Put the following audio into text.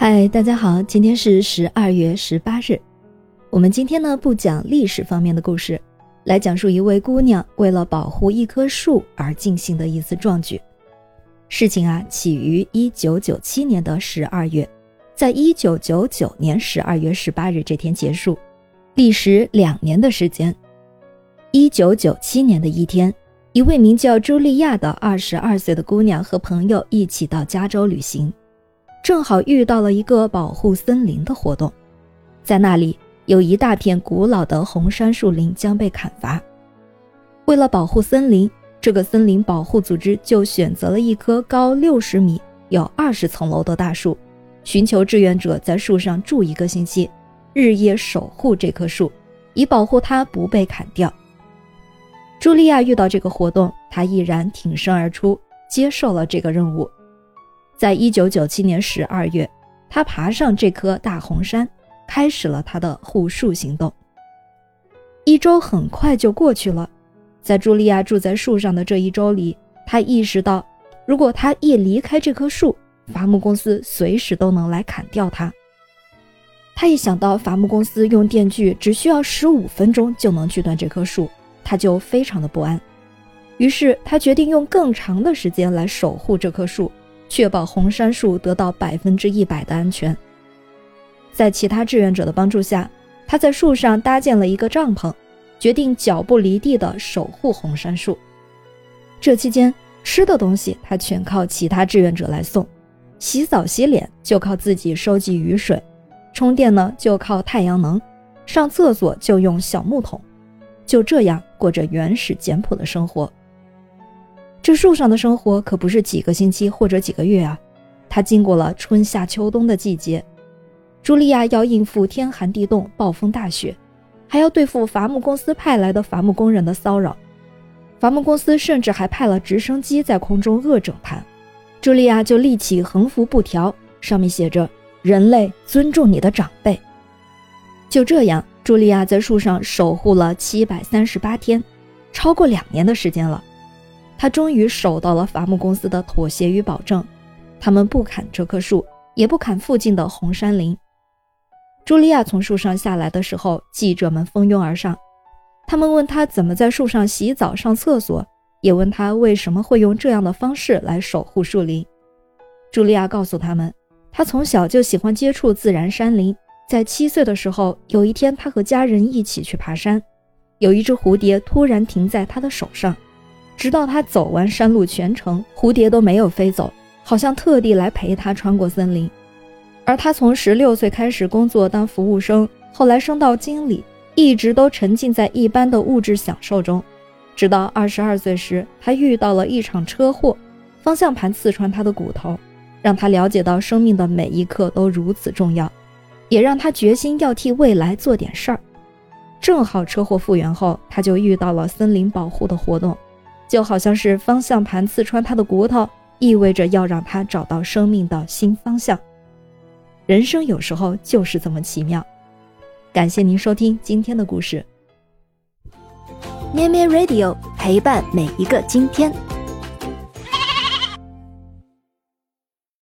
嗨，大家好，今天是十二月十八日。我们今天呢不讲历史方面的故事，来讲述一位姑娘为了保护一棵树而进行的一次壮举。事情啊起于一九九七年的十二月，在一九九九年十二月十八日这天结束，历时两年的时间。一九九七年的一天，一位名叫茱莉亚的二十二岁的姑娘和朋友一起到加州旅行。正好遇到了一个保护森林的活动，在那里有一大片古老的红杉树林将被砍伐。为了保护森林，这个森林保护组织就选择了一棵高六十米、有二十层楼的大树，寻求志愿者在树上住一个星期，日夜守护这棵树，以保护它不被砍掉。茱莉亚遇到这个活动，她毅然挺身而出，接受了这个任务。在一九九七年十二月，他爬上这棵大红杉，开始了他的护树行动。一周很快就过去了，在茱莉亚住在树上的这一周里，他意识到，如果他一离开这棵树，伐木公司随时都能来砍掉它。他一想到伐木公司用电锯只需要十五分钟就能锯断这棵树，他就非常的不安。于是他决定用更长的时间来守护这棵树。确保红杉树得到百分之一百的安全。在其他志愿者的帮助下，他在树上搭建了一个帐篷，决定脚不离地地守护红杉树。这期间，吃的东西他全靠其他志愿者来送，洗澡洗脸就靠自己收集雨水，充电呢就靠太阳能，上厕所就用小木桶，就这样过着原始简朴的生活。这树上的生活可不是几个星期或者几个月啊，它经过了春夏秋冬的季节。茱莉亚要应付天寒地冻、暴风大雪，还要对付伐木公司派来的伐木工人的骚扰。伐木公司甚至还派了直升机在空中恶整他。茱莉亚就立起横幅布条，上面写着“人类尊重你的长辈”。就这样，茱莉亚在树上守护了七百三十八天，超过两年的时间了。他终于守到了伐木公司的妥协与保证，他们不砍这棵树，也不砍附近的红杉林。茱莉亚从树上下来的时候，记者们蜂拥而上，他们问他怎么在树上洗澡、上厕所，也问他为什么会用这样的方式来守护树林。茱莉亚告诉他们，她从小就喜欢接触自然山林，在七岁的时候，有一天她和家人一起去爬山，有一只蝴蝶突然停在她的手上。直到他走完山路全程，蝴蝶都没有飞走，好像特地来陪他穿过森林。而他从十六岁开始工作当服务生，后来升到经理，一直都沉浸在一般的物质享受中。直到二十二岁时，他遇到了一场车祸，方向盘刺穿他的骨头，让他了解到生命的每一刻都如此重要，也让他决心要替未来做点事儿。正好车祸复原后，他就遇到了森林保护的活动。就好像是方向盘刺穿他的骨头，意味着要让他找到生命的新方向。人生有时候就是这么奇妙。感谢您收听今天的故事。咩咩 Radio 陪伴每一个今天。